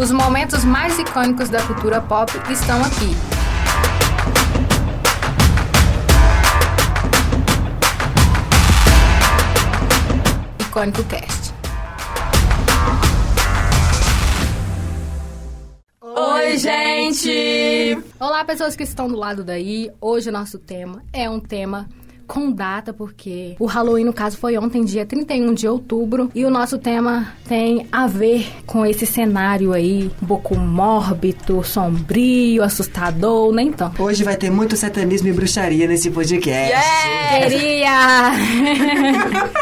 Os momentos mais icônicos da cultura pop estão aqui. Icônico Cast. Oi, gente! Olá, pessoas que estão do lado daí. Hoje o nosso tema é um tema com data, porque o Halloween, no caso, foi ontem, dia 31 de outubro, e o nosso tema tem a ver com esse cenário aí, um pouco mórbido, sombrio, assustador, nem tanto. Hoje vai ter muito satanismo e bruxaria nesse podcast. Yes! Queria!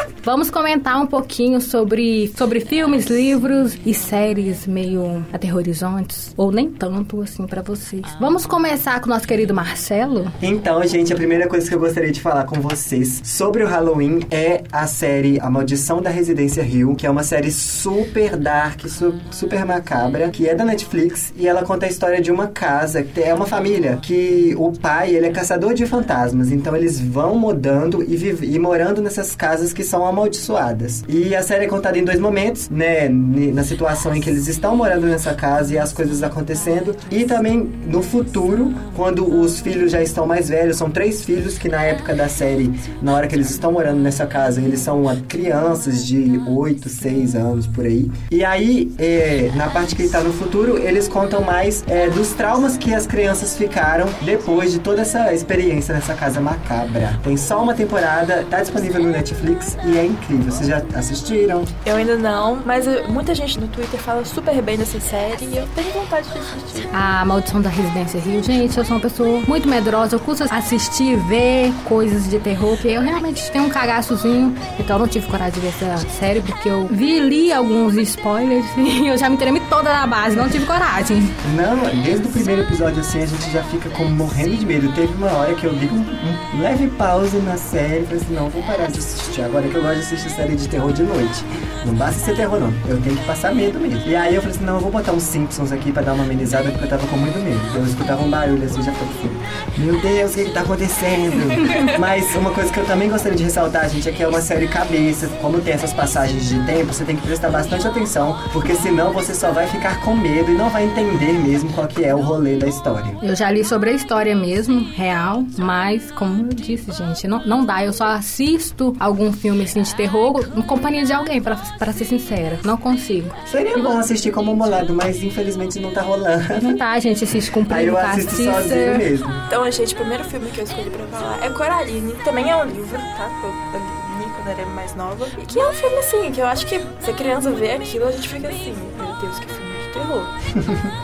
Vamos comentar um pouquinho sobre, sobre filmes, livros e séries meio aterrorizantes, ou nem tanto assim para vocês. Vamos começar com o nosso querido Marcelo? Então, gente, a primeira coisa que eu gostaria de falar com vocês sobre o Halloween é a série A Maldição da Residência Hill, que é uma série super dark, su super macabra, que é da Netflix e ela conta a história de uma casa, é uma família que o pai, ele é caçador de fantasmas, então eles vão mudando e, e morando nessas casas que são amaldiçoadas. E a série é contada em dois momentos, né, na situação em que eles estão morando nessa casa e as coisas acontecendo, e também no futuro, quando os filhos já estão mais velhos, são três filhos que na época da série na hora que eles estão morando nessa casa, eles são crianças de 8, 6 anos por aí. E aí, é, na parte que está no futuro, eles contam mais é, dos traumas que as crianças ficaram depois de toda essa experiência nessa casa macabra. Tem só uma temporada, tá disponível no Netflix e é incrível. Vocês já assistiram? Eu ainda não, mas muita gente no Twitter fala super bem dessa série e eu tenho vontade de assistir. A Maldição da Residência Rio, gente, eu sou uma pessoa muito medrosa, eu custo assistir, ver coisas de terror, que eu realmente tenho um cagaçozinho, então eu não tive coragem de ver essa série, porque eu vi li alguns spoilers e eu já me tremi toda na base, não tive coragem. Não, desde o primeiro episódio assim a gente já fica como morrendo de medo. Teve uma hora que eu dei um, um leve pause na série e falei assim, não, vou parar de assistir. Agora que eu gosto de assistir série de terror de noite. Não basta ser terror, não. Eu tenho que passar medo mesmo. E aí eu falei assim, não, eu vou botar uns Simpsons aqui pra dar uma amenizada, porque eu tava com muito medo. Eu escutava um barulho assim, já falei assim, meu Deus, o que que tá acontecendo? Mas uma coisa que eu também gostaria de ressaltar, gente, é que é uma série cabeça. Como tem essas passagens de tempo, você tem que prestar bastante atenção, porque senão você só vai ficar com medo e não vai entender mesmo qual que é o rolê da história. Eu já li sobre a história mesmo, real, mas como eu disse, gente, não, não dá. Eu só assisto algum filme assim de terror em companhia de alguém, pra, pra ser sincera. Não consigo. Seria bom assistir como molado, mas infelizmente não tá rolando. Não tá, a gente assiste com Aí eu assisto sozinho mesmo. Então, gente, o primeiro filme que eu escolhi pra falar é Coraline também é um livro, tá? Eu, li quando era mais nova. E que é um filme assim, que eu acho que se a criança vê aquilo, a gente fica assim, meu Deus, que filme terror.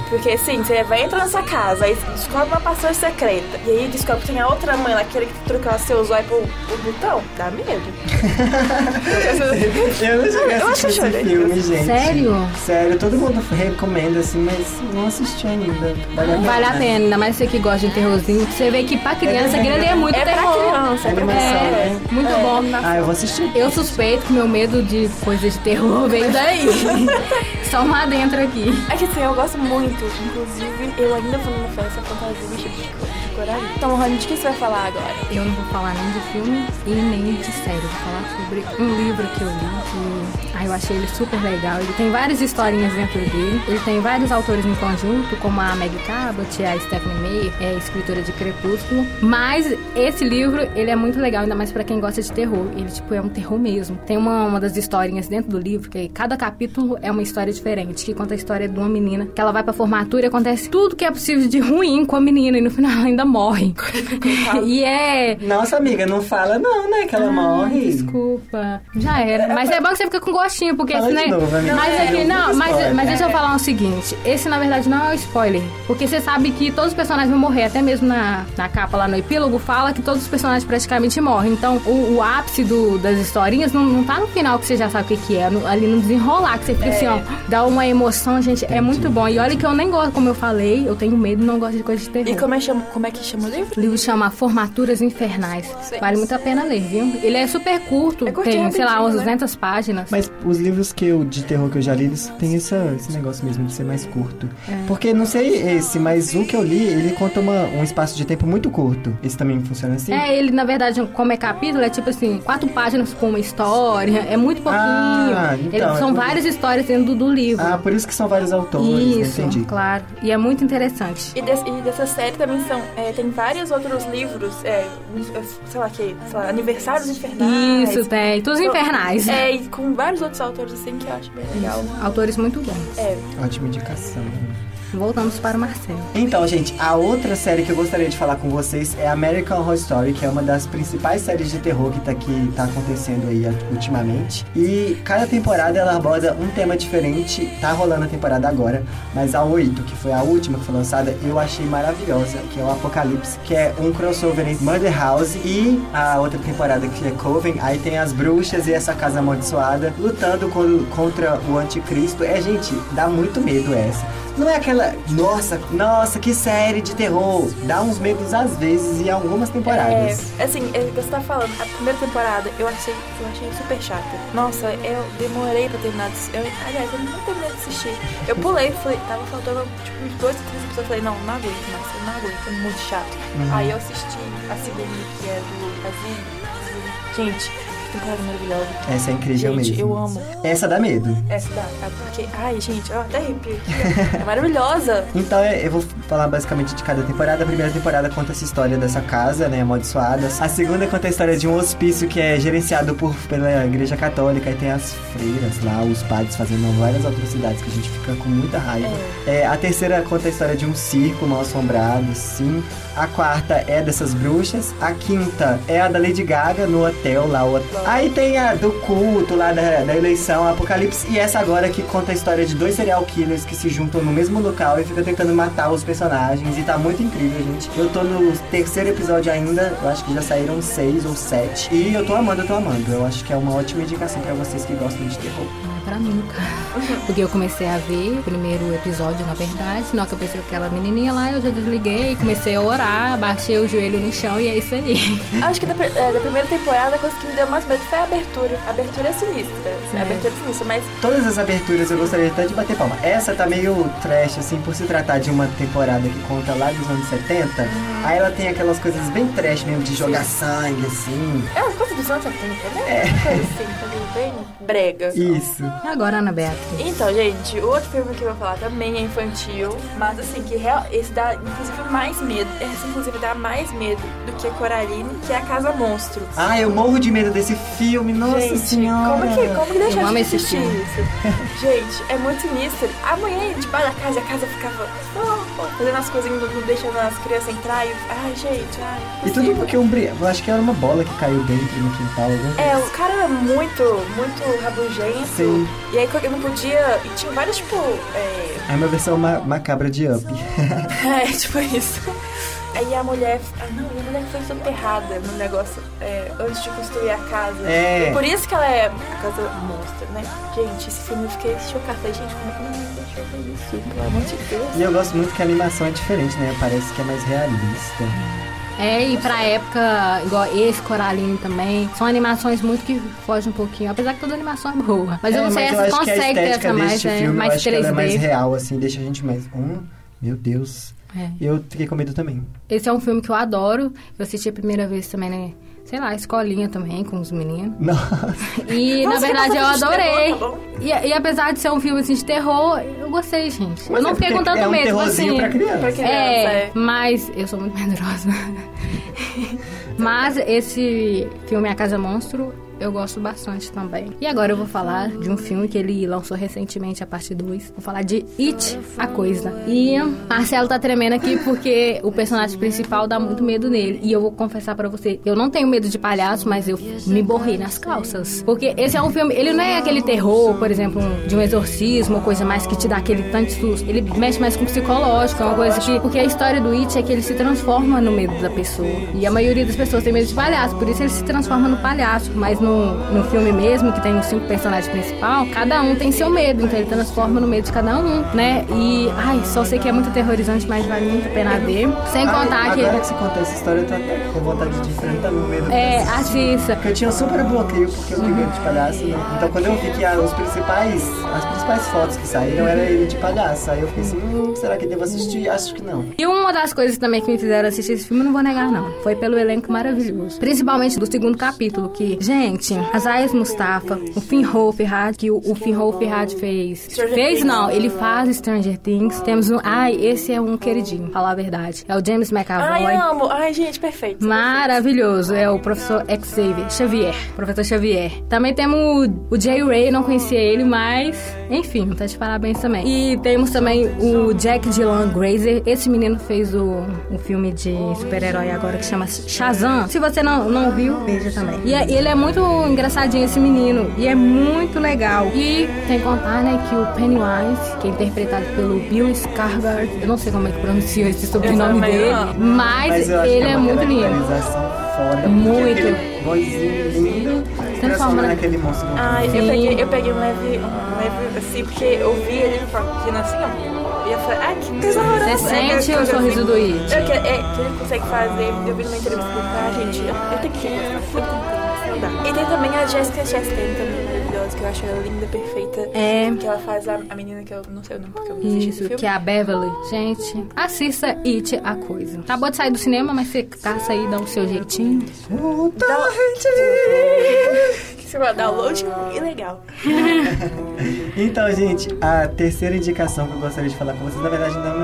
Porque assim, você vai entrar nessa casa, aí descobre uma passagem secreta. E aí descobre que tem a outra mãe lá que quer trocar seu zóio pro, pro botão. Dá medo. eu não cheguei a assistir esse filme, gente. Sério? Sério, todo mundo recomenda assim, mas não assisti ainda. Vale a pena. Vale a pena, ainda mais você que gosta de terrorzinho. Você vê que pra criança, aquilo ali é muito É pra terror. criança, é pra criança. né? Muito bom. Ah, eu vou assistir. Eu suspeito que meu medo de coisas de terror veio daí. Só uma dentro aqui. É que assim, eu gosto muito. Inclusive, eu ainda vou numa festa fantasia vestida de co- de coraline. Então, Rony, de que você vai falar agora? Eu não vou falar nem de filme e nem de série. Vou falar sobre um livro que eu li que ah, eu achei ele super legal. Ele tem várias historinhas dentro dele. Ele tem vários autores em conjunto, como a Meg Cabot, a Stephanie Meyer, é escritora de Crepúsculo. Mas esse livro, ele é muito legal, ainda mais pra quem gosta de terror. Ele, tipo, é um terror mesmo. Tem uma, uma das historinhas dentro do livro, que cada capítulo é uma história diferente, que conta a história de uma menina que ela vai pra formatura e acontece tudo que é possível de ruim com a menina e no final ela ainda morre. e é. Nossa, amiga, não fala não, né? Que ela morre. Desculpa. Já era. Mas é bom que você fica com gostinho, porque Fala esse, de né? novo, amiga. mas Não, aqui, não mas, spoiler. mas deixa eu falar o seguinte: esse na verdade não é um spoiler. Porque você sabe que todos os personagens vão morrer, até mesmo na, na capa lá no epílogo fala que todos os personagens praticamente morrem. Então o, o ápice do- das historinhas não, não tá no final que você já sabe o que, que é, no- ali no desenrolar, que você fica assim, ó, dá uma emoção, gente, é muito bom. E olha que eu nem gosto, como eu falei, eu tenho medo e não gosto de coisa de terror. E como é, chama, como é que chama o livro? O livro chama Formaturas Infernais. Sim. Vale muito a pena ler, viu? Ele é super curto, É curtinho, tem, sei lá, umas né? 200 páginas. Mas os livros que eu, de terror que eu já li, eles têm essa, esse negócio mesmo de ser mais curto. É. Porque, não sei esse, mas o que eu li, ele conta uma, um espaço de tempo muito curto. Esse também funciona assim? É, ele, na verdade, como é capítulo, é tipo assim, quatro páginas com uma história. É muito pouquinho. Ah, então, Ele- é são por- várias histórias dentro do, livro. Ah, por isso que são vários autores, né? Isso, entendi. claro. E é muito interessante. E, des- e dessa série também são. é, tem vários outros livros, é, sei lá que, sei lá, Aniversários Infernais. Isso, tem. Todos Então, infernais. É, e com vários outros autores assim que eu acho bem legal. Autores muito bons. É, Ótima indicação. Voltamos para o Marcelo. Então, gente, a outra série que eu gostaria de falar com vocês é American Horror Story, que é uma das principais séries de terror que tá aqui tá acontecendo aí ultimamente. E cada temporada ela aborda um tema diferente. Tá rolando a temporada agora, mas a 8, que foi a última que foi lançada, eu achei maravilhosa, que é o Apocalipse, que é um crossover entre Murder House e a outra temporada que é Coven. Aí tem as bruxas e essa casa amaldiçoada lutando con- contra o anticristo. É, gente, dá muito medo essa. Não é aquela, nossa, nossa, que série de terror. Dá uns medos às vezes e algumas temporadas. É, assim, é, você tá falando, a primeira temporada eu achei, eu achei super chata. Nossa, eu demorei pra terminar de. Eu, aliás, eu não terminei de assistir. Eu pulei, falei, tava faltando tipo uns dois três episódios. Eu falei, não, não aguento mais, eu não aguento, é muito chato. Uhum. Aí eu assisti a segunda, que é do Aziz. Gente, temporada maravilhosa. Essa é incrível Gente, mesmo. eu amo. Essa dá medo. Essa da. é Porque, ai, gente, eu até arrepio aqui. É maravilhosa. Então é, eu vou falar basicamente de cada temporada. A primeira temporada conta essa história dessa casa, né, amaldiçoada. A segunda conta a história de um hospício que é gerenciado por, pela igreja católica. E tem as freiras lá, os padres fazendo várias atrocidades que a gente fica com muita raiva. É, a terceira conta a história de um circo mal assombrado, sim. A quarta é dessas bruxas. A quinta é a da Lady Gaga no hotel lá. o- Aí tem a do culto lá da, da eleição, Apocalipse. E essa agora que conta a história de dois serial killers que se juntam no mesmo local e ficam tentando matar os personagens. E tá muito incrível, gente. Eu tô no terceiro episódio ainda. Eu acho que já saíram seis ou sete. E eu tô amando, eu tô amando. Eu acho que é uma ótima indicação pra vocês que gostam de terror. Pra mim, cara. Porque eu comecei a ver o primeiro episódio, na verdade. Na hora que eu pensei aquela menininha lá, eu já desliguei, comecei a orar, baixei o joelho no chão e é isso aí. Acho que da, é, da primeira temporada a coisa que me deu mais medo foi a abertura. A abertura é sinistra. É. A abertura é sinistra, mas Todas as aberturas eu gostaria até de bater palma. Essa tá meio trash, assim, por se tratar de uma temporada que conta lá dos anos 70. Aí ela tem aquelas coisas bem trash mesmo, de jogar sangue, assim. é uma coisa dos anos 70, né? É. Coisa assim, coisa bem brega. Isso. Agora, Ana Beatriz? Então, gente, o outro filme que eu vou falar também é infantil, mas assim, que real, esse dá inclusive mais medo. Esse inclusive dá mais medo do que Coraline, que é a Casa Monstro. Ah, eu morro de medo desse filme, nossa gente, senhora. como que, como que deixa Eu amo de esse assistir filme. isso? gente, é muito sinistro. A mulher ia debaixo da casa e a casa ficava oh, oh, fazendo as coisas, não, deixando as crianças entrar. E, ai, gente, ai. E tudo porque um bri... Eu acho que era uma bola que caiu dentro no quintal. É, o cara era muito, muito rabugento. Sim. E aí eu não podia. E tinha vários, tipo. É, É uma versão ma- macabra de Up. é tipo isso. Aí a mulher. Ah, não, a mulher foi soterrada no negócio é, antes de construir a casa. É. E por isso que ela é a casa monstro, né? Gente, esse filme eu fiquei chocada. Falei, gente, como é que mãe deixou ver isso? Pelo amor de Deus. E eu gosto muito que a animação é diferente, né? Parece que é mais realista. É, e pra época, igual esse Coraline também, são animações muito que fogem um pouquinho, apesar que toda animação é boa. Mas eu É, não sei, eu acho que a consegue ter essa mais, deste é, filme, mais eu acho que 3D. ela é mais real, assim, deixa a gente mais... Hum, meu Deus. É. Eu fiquei com medo também. Esse é um filme que eu adoro. Eu assisti a primeira vez também, né? Sei lá, escolinha também, com os meninos. Nossa. E, Nossa, na verdade, eu adorei. terror, tá? E, e apesar de ser um filme assim, de terror, eu gostei, gente. Mas eu não é fiquei com tanto é um medo, assim. pra criança. Pra criança, É, é. mas eu sou muito medrosa. mas esse filme A Casa Monstro eu gosto bastante também. E agora eu vou falar de um filme que ele lançou recentemente, a parte 2. Vou falar de It, a Coisa. E Marcelo tá tremendo aqui porque o personagem principal dá muito medo nele. E eu vou confessar pra você, eu não tenho medo de palhaço, mas eu me borrei nas calças. Porque esse é um filme, ele não é aquele terror, por exemplo, de um exorcismo, coisa mais que te dá aquele tanto susto. Ele mexe mais com o psicológico, é uma coisa que... Porque a história do It é que ele se transforma no medo da pessoa. E a maioria das pessoas tem medo de palhaço, por isso ele se transforma no palhaço. Mas no, no filme mesmo, que tem os cinco personagens principais, cada um tem seu medo, então ele transforma no medo de cada um, né? E, ai, só sei que é muito aterrorizante, mas vale muito a pena ver. Sem contar Ai, que. Agora que você contou essa história, eu tô até com vontade de enfrentar meu medo. É, assista. Porque eu tinha um super bloqueio, porque eu tenho medo de palhaço, né? Então quando eu vi que ah, os principais, as principais fotos que saíram era ele de palhaço, aí eu fiquei assim, hum, será que devo assistir? Acho que não. E uma das coisas também que me fizeram assistir esse filme, eu não vou negar, não. Foi pelo elenco maravilhoso. Principalmente do segundo capítulo, que, gente, Azaias Mustafa, o Finn Wolfhard, que o, o Finn Wolfhard fez. Stranger fez, Things. não, ele faz Stranger Things. Temos um. Ai, esse é um queridinho, falar a verdade. É o James McAvoy. Ai, amo. Ai, gente, perfeito. Maravilhoso, é o professor Xavier Xavier, professor Xavier. Também temos o, o Jay Ray, não conhecia ele, mas enfim, tá de parabéns também. E temos também o Jack Dylan Grazer. Esse menino fez o, um filme de super-herói agora que chama Shazam. Se você não, não viu, veja também. E é- ele é muito engraçadinho, esse menino, e é muito legal. E tem que contar, né, que o Pennywise, que é interpretado pelo Bill Skarsgård, eu não sei como é que pronuncia esse sobrenome dele, mas, acho ele é uma muito lindo. foda. Muito. Aquele vozinho lindo, Transforma naquele monstro. Ai, eu peguei, eu peguei um leve, um leve, assim, porque eu vi ele falando assim, ó. E eu falei, ai, que coisa horrorosa. Você É, sente é, o sorriso do It? Eu, que, é, que ele consegue fazer, eu vi numa entrevista dele, ah, gente, eu, eu tenho que gostar, eu tentei, mas não dá. E tem também a Jessica Chastain também, maravilhosa, que eu acho ela linda, perfeita. É. Que ela faz a, a menina que eu não sei o nome, porque eu não Isso, filme. que é a Beverly. Gente, assista It, a coisa. Acabou de sair do cinema, mas você caça aí, dá o seu jeitinho. Que você vai download e legal. Então, gente, a terceira indicação que eu gostaria de falar com vocês, na verdade, não é,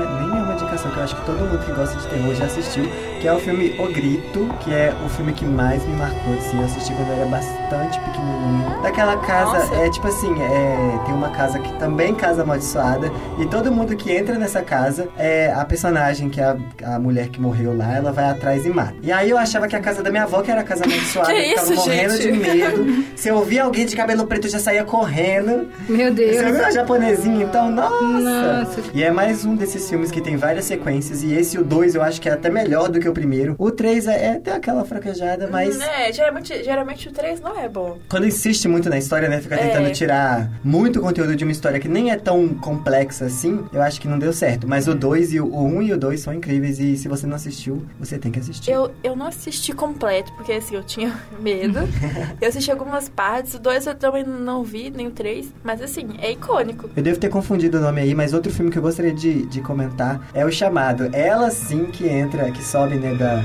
nem é uma indicação que eu acho que todo mundo que gosta de terror já assistiu, que é o filme O Grito, que é o filme que mais me marcou, assim, eu assisti quando eu era bastante pequenininho. Daquela casa, Nossa. é tipo assim, é, tem uma casa que também casa amaldiçoada, e todo mundo que entra nessa casa, é a personagem, que é a, a mulher que morreu lá, ela vai atrás e mata. E aí eu achava que a casa da minha avó, que era a casa amaldiçoada, Que eu isso, morrendo gente? de medo. Se eu ouvia alguém de cabelo preto, eu já saía correndo. Meu Você Deus. viu a japonesinha, então? Nossa! Nossa. E é mais um desses filmes que tem várias sequências. E esse, o 2, eu acho que é até melhor do que o primeiro. O 3 é, é até aquela fraquejada, mas... É, geralmente, geralmente o 3 não é bom. Quando insiste muito na história, né? Fica É. tentando tirar muito conteúdo de uma história que nem é tão complexa assim. Eu acho que não deu certo. Mas o 2 e o 1 um e o 2 são incríveis. E se você não assistiu, você tem que assistir. Eu, eu não assisti completo, porque assim, eu tinha medo. eu assisti algumas partes, o 2 eu também não vi, nem o 3. Mas assim, é icônico. Eu devo ter confundido o nome aí, mas outro filme que eu gostaria de, de comentar é o chamado. Ela sim que entra, que sobe, né, da,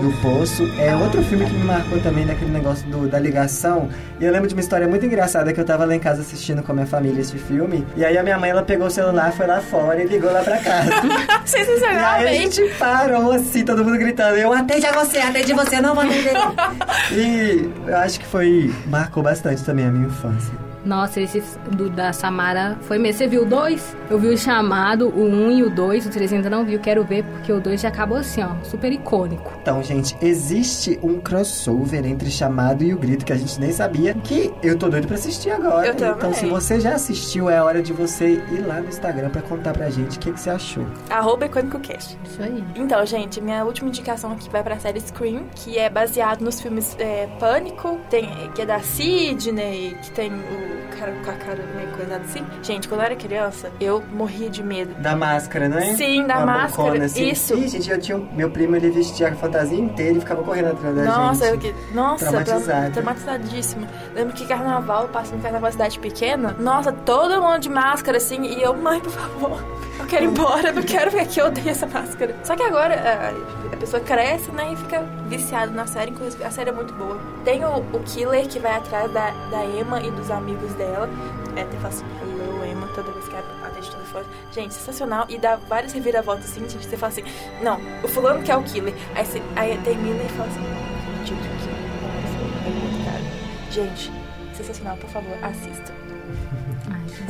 do poço. É outro filme que me marcou também daquele negócio do- da ligação. E eu lembro de uma história muito engraçada que eu tava lá em casa assistindo com a minha família esse filme. E aí a minha mãe ela pegou o celular, foi lá fora e ligou lá pra casa. e Sensacional, aí a gente. gente parou assim, todo mundo gritando. Eu atende a você, atende você, não vou atender. e eu acho que foi. marcou bastante também a minha infância. Nossa, esse do, da Samara foi mesmo. Você viu o 2? Eu vi o chamado, o 1 um e o 2. O 3 ainda não vi. Eu quero ver porque o 2 já acabou assim, ó. Super icônico. Então, gente, existe um crossover entre Chamado e o Grito que a gente nem sabia, que eu tô doido pra assistir agora. Eu também. Então, se você já assistiu, é hora de você ir lá no Instagram pra contar pra gente o que, que você achou. Arroba IcônicoCast. Isso aí. Então, gente, minha última indicação aqui vai pra série Scream, que é baseado nos filmes é, Pânico, tem, que é da Sidney, que tem o cara com a cara meio coisada assim. Gente, quando eu era criança, eu morria de medo. Da máscara, não é? Sim, da Uma máscara, bocona, assim. isso. Ih, gente, eu tinha meu primo, ele vestia a fantasia inteira e ficava correndo atrás da Nossa, eu, que- nossa, Traumatizado. tra- traumatizadíssima. Lembro que carnaval, passando em carnaval cidade pequena, nossa, todo mundo de máscara assim, e eu, mãe, por favor, quero ir embora, não quero ver aqui, eu odeio essa máscara. Só que agora a, a pessoa cresce, né, e fica viciada na série, inclusive a série é muito boa. Tem o, o killer que vai atrás da, da Emma e dos amigos dela. É, até fala assim, hello, Emma, toda vez que atende o telefone. Gente, sensacional. E dá várias reviravoltas assim, gente, você fala assim, não, o fulano que é o killer. Aí, você, aí termina e fala assim, não acredito que foi o outro cara. Gente, sensacional, por favor, assista.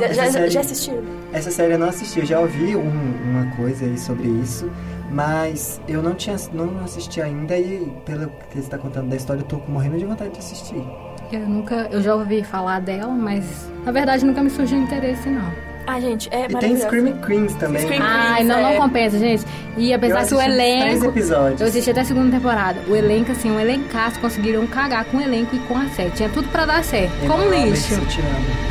Já, Essa já, série- já assistiu? Essa série eu não assisti, eu já ouvi um- uma coisa aí sobre isso, mas eu não tinha não assisti ainda e pelo que você está contando da história, eu tô morrendo de vontade de assistir. Eu nunca, eu já ouvi falar dela, mas na verdade nunca me surgiu interesse não. Ah, gente, é E tem maravilhoso. Screaming Queens também. Scream- Ai, não, não é. compensa, gente. E apesar que o assisti Três elenco. episódios. Eu assisti até a segunda temporada. O elenco, assim, um elencaço conseguiram cagar com o elenco e com a série. Tinha tudo pra dar certo. Emma Como Roberts, lixo.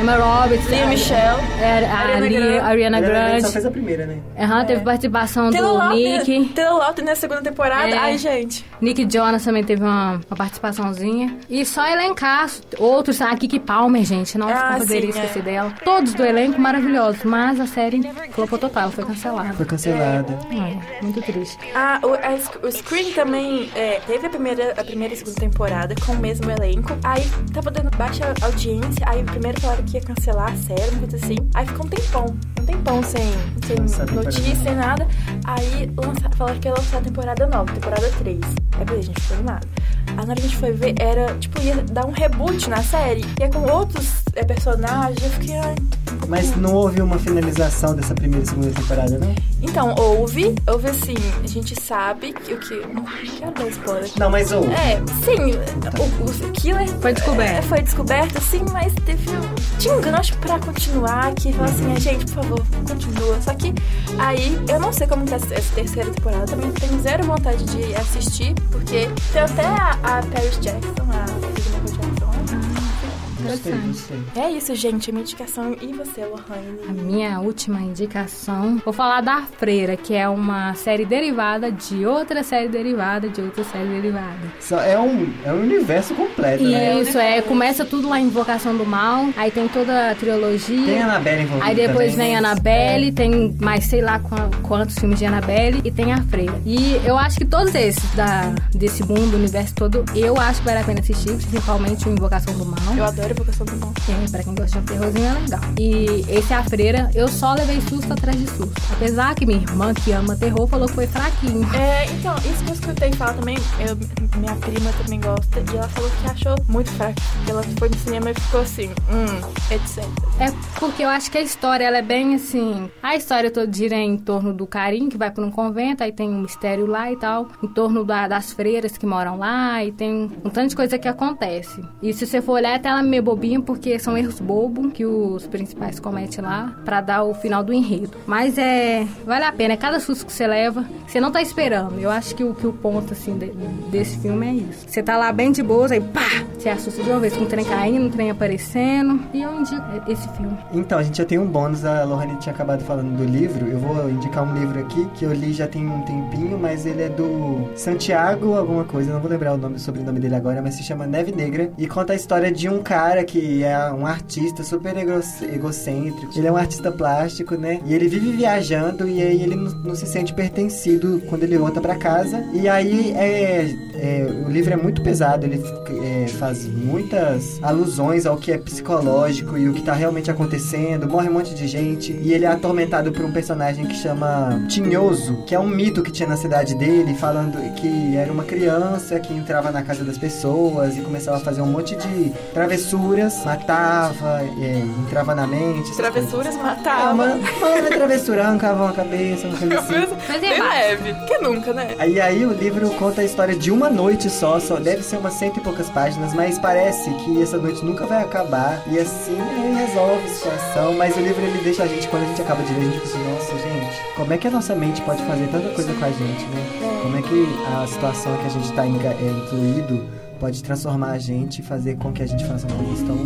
Emma Roberts, Lea Michelle. é, a Ariana Lia- Grande. Ariana Ela só Grande. fez a primeira, né? Aham, teve participação Taylor do Lautner, Nick. Taylor Lautner na segunda temporada. É. Ai, gente. Nick Jonas também teve uma, uma participaçãozinha. E só elencaço. Outros, a Kiki Palmer, gente. Nossa, Ah, não poderia sim, esquecer é. dela. Todos do elenco maravilhosos. Mas a série flopou total, foi cancelada. Foi cancelada. É, muito triste. Ah, o, a o Scream também é, teve a primeira, a primeira e segunda temporada com o mesmo elenco. Aí tava dando baixa audiência. Aí primeiro falaram que ia cancelar a série, uma coisa assim. Aí ficou um tempão. Um tempão sem, sem a notícia, sem nada. Aí lança, falaram que ia lançar a temporada nova, temporada 3. Aí eu falei, gente, foi animado. Aí na hora que a gente foi ver, era, tipo, ia dar um reboot na série. Ia com outros é, personagens. Eu fiquei, ai, Mas não houve uma finalização dessa primeira e segunda temporada, não? Então, houve, houve assim, a gente sabe que o que. Não quero dar spoiler. Não, mas houve. É, sim, o, o killer Foi descoberto. é, foi descoberto, sim, mas teve um, tinha um gancho pra continuar, que falou assim, "Ah, gente, por favor, continua. Só que aí, eu não sei como que é essa terceira temporada, também tenho zero vontade de assistir, porque tem até a, a Paris Jackson, a filha da Michael Jackson. Gostei, gostei. É isso, gente, a minha indicação. E você, A Lohane? minha última indicação, vou falar da Freira, que é uma série derivada de outra série derivada de outra série derivada. Só é, um, é um universo completo, né? Isso, é, começa tudo lá em Invocação do Mal, aí tem toda a trilogia. Tem a Annabelle envolvida Aí depois também. vem a Annabelle, tem mais sei lá qua- quantos filmes de Annabelle e tem a Freira. E eu acho que todos esses da, desse mundo, universo todo, eu acho que vale a pena assistir, principalmente o Invocação do Mal. Eu adoro a Invocação do Mal. É, pra quem gosta de terrorzinho é legal. E esse A Freira, eu só levei susto atrás de susto. Apesar que minha irmã, que ama terror, falou que foi fraquinho. É, então, isso que eu escutei falar também, eu- minha prima também gosta, e ela falou que achou muito fraco. Ela foi no cinema e ficou assim, hum, etc. É porque eu acho que a história, ela é bem assim... A história toda gira em torno do Carim, que vai pra um convento, aí tem um mistério lá e tal. Em torno da- das freiras que moram lá, e tem um tanto de coisa que acontece. E se você for olhar, até ela é meio bobinha, porque são erros bobos que os principais cometem lá, pra dar o final do enredo. Mas é... Vale a pena, é cada susto que você leva, você não tá esperando. Eu acho que o, que o ponto, assim, de- desse filme é isso. Você tá lá bem de boas, aí pá! Você assusta de uma vez com o trem caindo, o trem aparecendo. E eu indico esse filme. Então, a gente já tem um bônus. A Lohane tinha acabado falando do livro. Eu vou indicar um livro aqui que eu li já tem um tempinho, mas ele é do Santiago alguma coisa. Não vou lembrar o nome, o sobrenome dele agora, mas se chama Neve Negra. E conta a história de um cara que é um artista super ego- egocêntrico. Ele é um artista plástico, né? E ele vive viajando e aí ele não, não se sente pertencido quando ele volta pra casa. E aí é, é, o livro é muito pesado. Ele é, faz muitas alusões ao que é psicológico e o que tá realmente acontecendo. Morre um monte de gente. E ele é atormentado por um personagem que chama Tinhoso, que é um mito que tinha na cidade dele, falando que era uma criança que entrava na casa das pessoas e começava a fazer um monte de travessuras, matava, é, entrava na mente. Travessuras coisas. matavam. Ah, uma, uma travessura, arrancava uma cabeça, uma coisa assim. Mas é leve. Que nunca, né? Aí, aí o livro conta a história de uma noite só, só deve ser umas cento e poucas páginas, mas parece que essa noite nunca vai acabar. E assim ele resolve a situação. Mas o livro ele deixa a gente, quando a gente acaba de ler, a gente fica assim, nossa, gente, como é que a nossa mente pode fazer tanta coisa com a gente, né? Como é que a situação que a gente tá é, incluído pode transformar a gente e fazer com que a gente faça coisas tão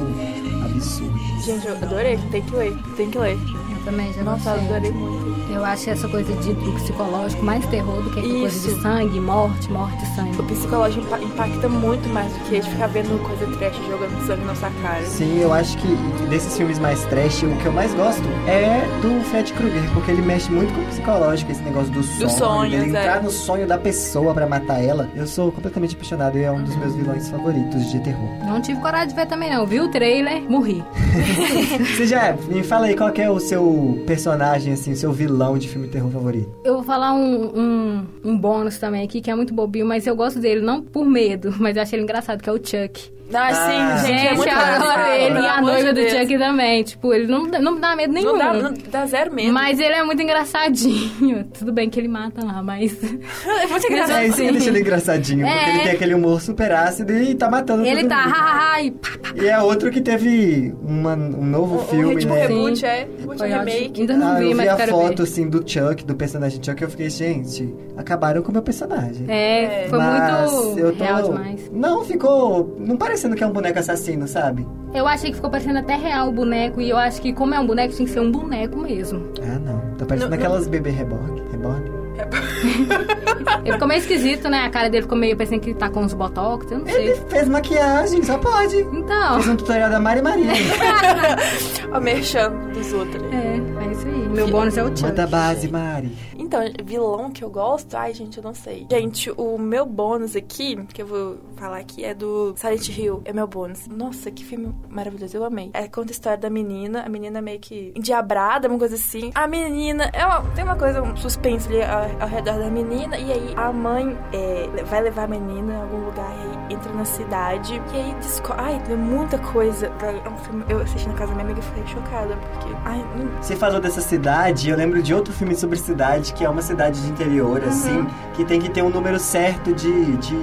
absurdas. Gente, eu adorei. Tem que ler. Tem que ler. Eu também já Nossa, gostei. adorei muito. Eu acho essa coisa de, do psicológico mais terror do que aquela coisa de sangue, morte, morte, sangue. O psicológico impa- impacta muito mais do que de ficar vendo coisa trash jogando sangue na sua cara. Sim, eu acho que desses filmes mais trash, o que eu mais gosto é do Fred Krueger, porque ele mexe muito com o psicológico, esse negócio do sonho, sonhos, dele entrar é. no sonho da pessoa pra matar ela. Eu sou completamente apaixonado e é um dos meus vilões favoritos de terror. Não tive coragem de ver também não. Vi o trailer, morri. Você já me fala aí qual que é o seu personagem, assim, seu vilão de filme terror favorito? Eu vou falar um, um, um bônus também aqui, que é muito bobinho, mas eu gosto dele, não por medo, mas eu acho ele engraçado, que é o Chuck. Ah, sim, Ah. gente, é muito eu adoro engraçado, ele pelo e a noiva do. Chuck também. Tipo, ele não, não dá medo nenhum. Não dá, não dá zero medo. Mas ele é muito engraçadinho. Tudo bem que ele mata lá, mas. é muito engraçado. É isso que Sim. deixa ele engraçadinho, porque É. ele tem aquele humor super ácido e tá matando ele todo tá, mundo. hahaha, e pá, pá. E é outro que teve uma- um novo O, filme, o, tipo, né? reboot Sim. é. Reboot Foi é remake. Ainda não ah, vi, eu vi mas a quero foto, ver. assim, do Chuck, do personagem Chuck, e eu fiquei, gente, acabaram com o meu personagem. É, foi Mas muito eu tô... real demais. Não, ficou... Não parecendo que é um boneco assassino, sabe? Eu achei que ficou parecendo até real o boneco. E eu acho que, como é um boneco, tinha que ser um boneco mesmo. Ah, não. Tá parecendo Não, aquelas bebê reborn. Reborn. Ele ficou meio esquisito, né? A cara dele ficou meio parecendo que ele tá com uns botox. Eu não Ele sei. fez maquiagem, só pode. Então. Fez um tutorial da Mari Maria. O merchan dos outros. É, é isso aí. Meu bônus é o Chuck. Manda base, Mari. Então, vilão que eu gosto, ai, gente, eu não sei. Gente, o meu bônus aqui, que eu vou falar aqui, é do Silent Hill. É meu bônus. Nossa, que filme maravilhoso, eu amei. É, conta a história da menina, a menina meio que endiabrada, uma coisa assim. A menina, uma, tem uma coisa, um suspense ali ao, ao redor da menina, e aí a mãe é, vai levar a menina em algum lugar, e aí entra na cidade, e aí descobre. Ai, tem muita coisa. É um filme, eu assisti na casa da minha amiga e fiquei chocada, porque. Ai, não, Você falou dessa cidade, eu lembro de outro filme sobre cidade, que é uma cidade de interior, Uhum. assim, que tem que ter um número certo de, de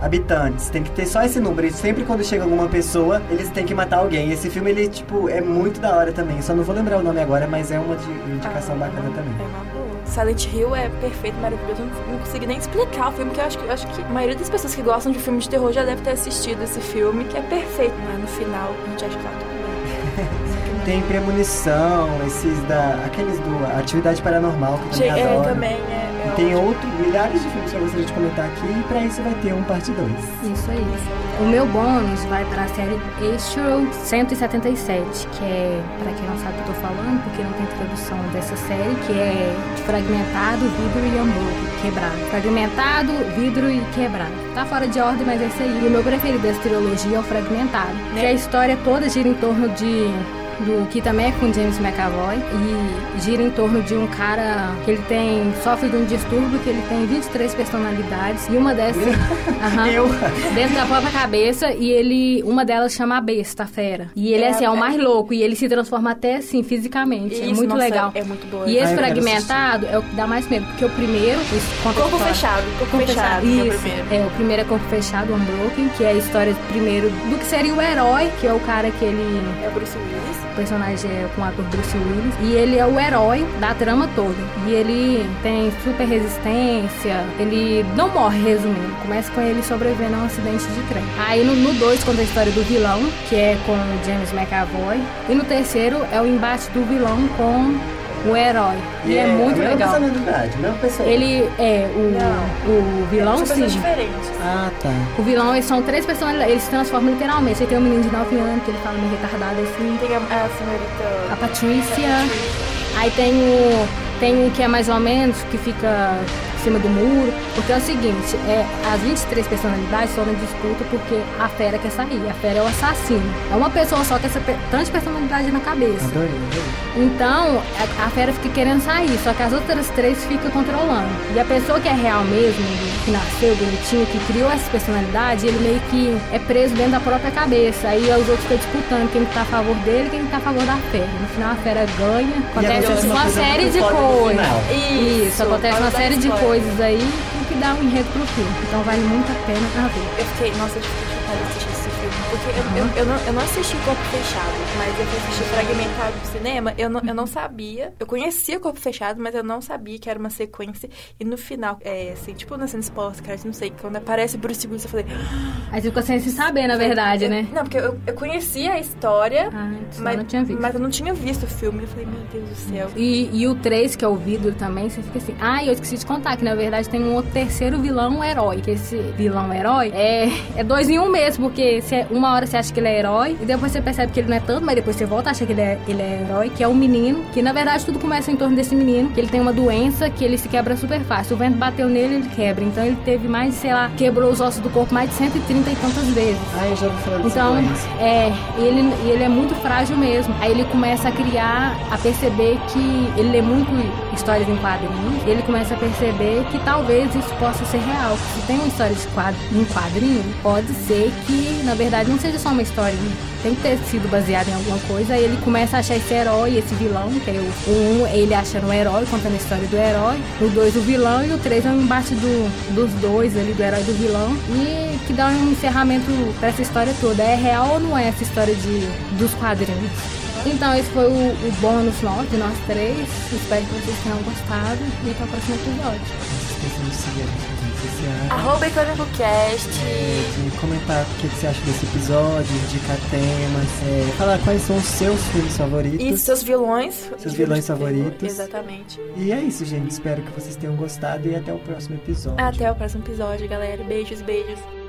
habitantes. Tem que ter só esse número. E sempre quando chega alguma pessoa, eles têm que matar alguém. Esse filme, ele, tipo, é muito da hora também. Só não vou lembrar o nome agora, mas é uma de- indicação Ah, bacana também. É uma. Silent Hill é perfeito, maravilhoso. Eu não, não consegui nem explicar o filme, porque eu acho, que- eu acho que a maioria das pessoas que gostam de filme de terror já deve ter assistido esse filme, que é perfeito. Mas no final, a gente acha que tá tudo bem. Tem premonição, esses da. aqueles do Atividade Paranormal, que também é, adoro. também é. E é tem ótimo. outro, milhares de filmes que eu gostaria de comentar aqui, e pra isso vai ter um parte 2. Isso aí. O meu bônus vai para a série Issue 177, que é, para quem não sabe o que eu tô falando, porque não tem tradução dessa série, que é fragmentado, vidro e hambúrguer, quebrado. Fragmentado, vidro e quebrado. Tá fora de ordem, mas é isso aí. E o meu preferido dessa trilogia é o fragmentado. Que a história toda gira em torno de do que também é com James McAvoy e gira em torno de um cara que ele tem sofre de um distúrbio que ele tem 23 personalidades e uma dessas. Eu. dentro da própria cabeça e ele uma delas chama a besta, a fera. E ele é, É, assim, é o é. mais louco e ele se transforma até assim fisicamente, é Isso, muito nossa, legal. É muito boa. E esse Ah, fragmentado é o que dá mais medo, porque o primeiro Corpo fechado, corpo, Corpo fechado, fechado, que é o isso. primeiro. É, o primeiro é Corpo Fechado, Unbroken, que é a história primeiro do que seria o herói, que é o cara que ele É o Bruce Willis. Personagem é com o ator Bruce Willis. E ele é o herói da trama toda. E ele tem super resistência. Ele não morre, resumindo. Começa com ele sobrevivendo a um acidente de trem. Aí no 2 conta a história do vilão, que é com James McAvoy. E no terceiro é o embate do vilão com o herói. E é, muito a legal. personalidade, mesma pessoa. Ele é o, o vilão, São sim. pessoas diferentes. Ah, tá. O vilão, eles são três personalidades. Eles se transformam literalmente. Você tem um menino de 9 anos que ele fala meio retardado assim. Tem a, a senhorita. A Patrícia. Aí tem o. Tem um que é mais ou menos, que fica em cima do muro. Porque é o seguinte, é, as 23 personalidades estão na disputa porque a fera quer sair. A fera é o assassino. É uma pessoa só com essa pe- tanta personalidade na cabeça. Adorei, adorei. Então, a, a fera fica querendo sair, só que as outras três ficam controlando. E a pessoa que é real mesmo, que nasceu bonitinho, que criou essa personalidade, ele meio que é preso dentro da própria cabeça. Aí os outros ficam disputando quem tá a favor dele e quem tá a favor da fera. No final a fera ganha, acontece uma série de coisas. Isso, acontece uma série de coisas aí que dá um enredo pro filme. Então vale muito a pena a ver. Eu fiquei, nossa, eu fiquei chocada filme. Porque eu, eu, eu, não, eu não assisti Corpo Fechado, mas eu fui assistir Fragmentado no cinema. Eu não, eu não sabia. Eu conhecia Corpo Fechado, mas eu não sabia que era uma sequência. E no final, é assim, tipo na cena spoiler, cara, não sei, quando aparece Bruce Willis, eu falei. Aí você ficou sem se saber, na verdade, eu- né? Não, porque eu, eu conhecia a história, Ah, eu mas, não tinha visto. mas eu não tinha visto o filme. Eu falei, meu Deus do céu. E, e o 3, que é o vidro também, você fica assim. Ah, eu esqueci de contar que na verdade tem um outro terceiro vilão herói. Que esse vilão herói é, é dois em um mesmo, porque você- uma hora você acha que ele é herói, e depois você percebe que ele não é tanto, mas depois você volta a achar que ele é, ele é herói, que é um menino, que na verdade tudo começa em torno desse menino, que ele tem uma doença que ele se quebra super fácil. O vento bateu nele, ele quebra. Então ele teve mais, sei lá, quebrou os ossos do corpo mais de 130 e tantas vezes. Ah, eu já ouvi falar Então, doença. é, ele, ele é muito frágil mesmo. Aí ele começa a criar, a perceber que ele lê muito histórias em quadrinhos. E ele começa a perceber que talvez isso possa ser real. Se tem uma história de quadro, em quadrinho, pode ser que, na verdade, série não seja só uma história, tem que ter sido baseada em alguma coisa. Aí ele começa a achar esse herói, esse vilão, que é o 1, um, ele achando o herói, contando a história do herói. O 2, o vilão. E o 3 é um embate do, dos dois ali, do herói e do vilão. E que dá um encerramento pra essa história toda. É real ou não é essa história de, dos quadrinhos? Então, esse foi o, o bônus nosso, de nós três. Espero que vocês tenham gostado. E até o próximo episódio. Esqueçam de seguir a gente sociais. Arroba IcônicoCast. É, de comentar o que, que você acha desse episódio, indicar temas, é, falar quais são os seus filmes favoritos. E seus vilões. Seus vilões favoritos. Exatamente. E é isso, gente. Espero que vocês tenham gostado e até o próximo episódio. Até o próximo episódio, galera. Beijos, beijos.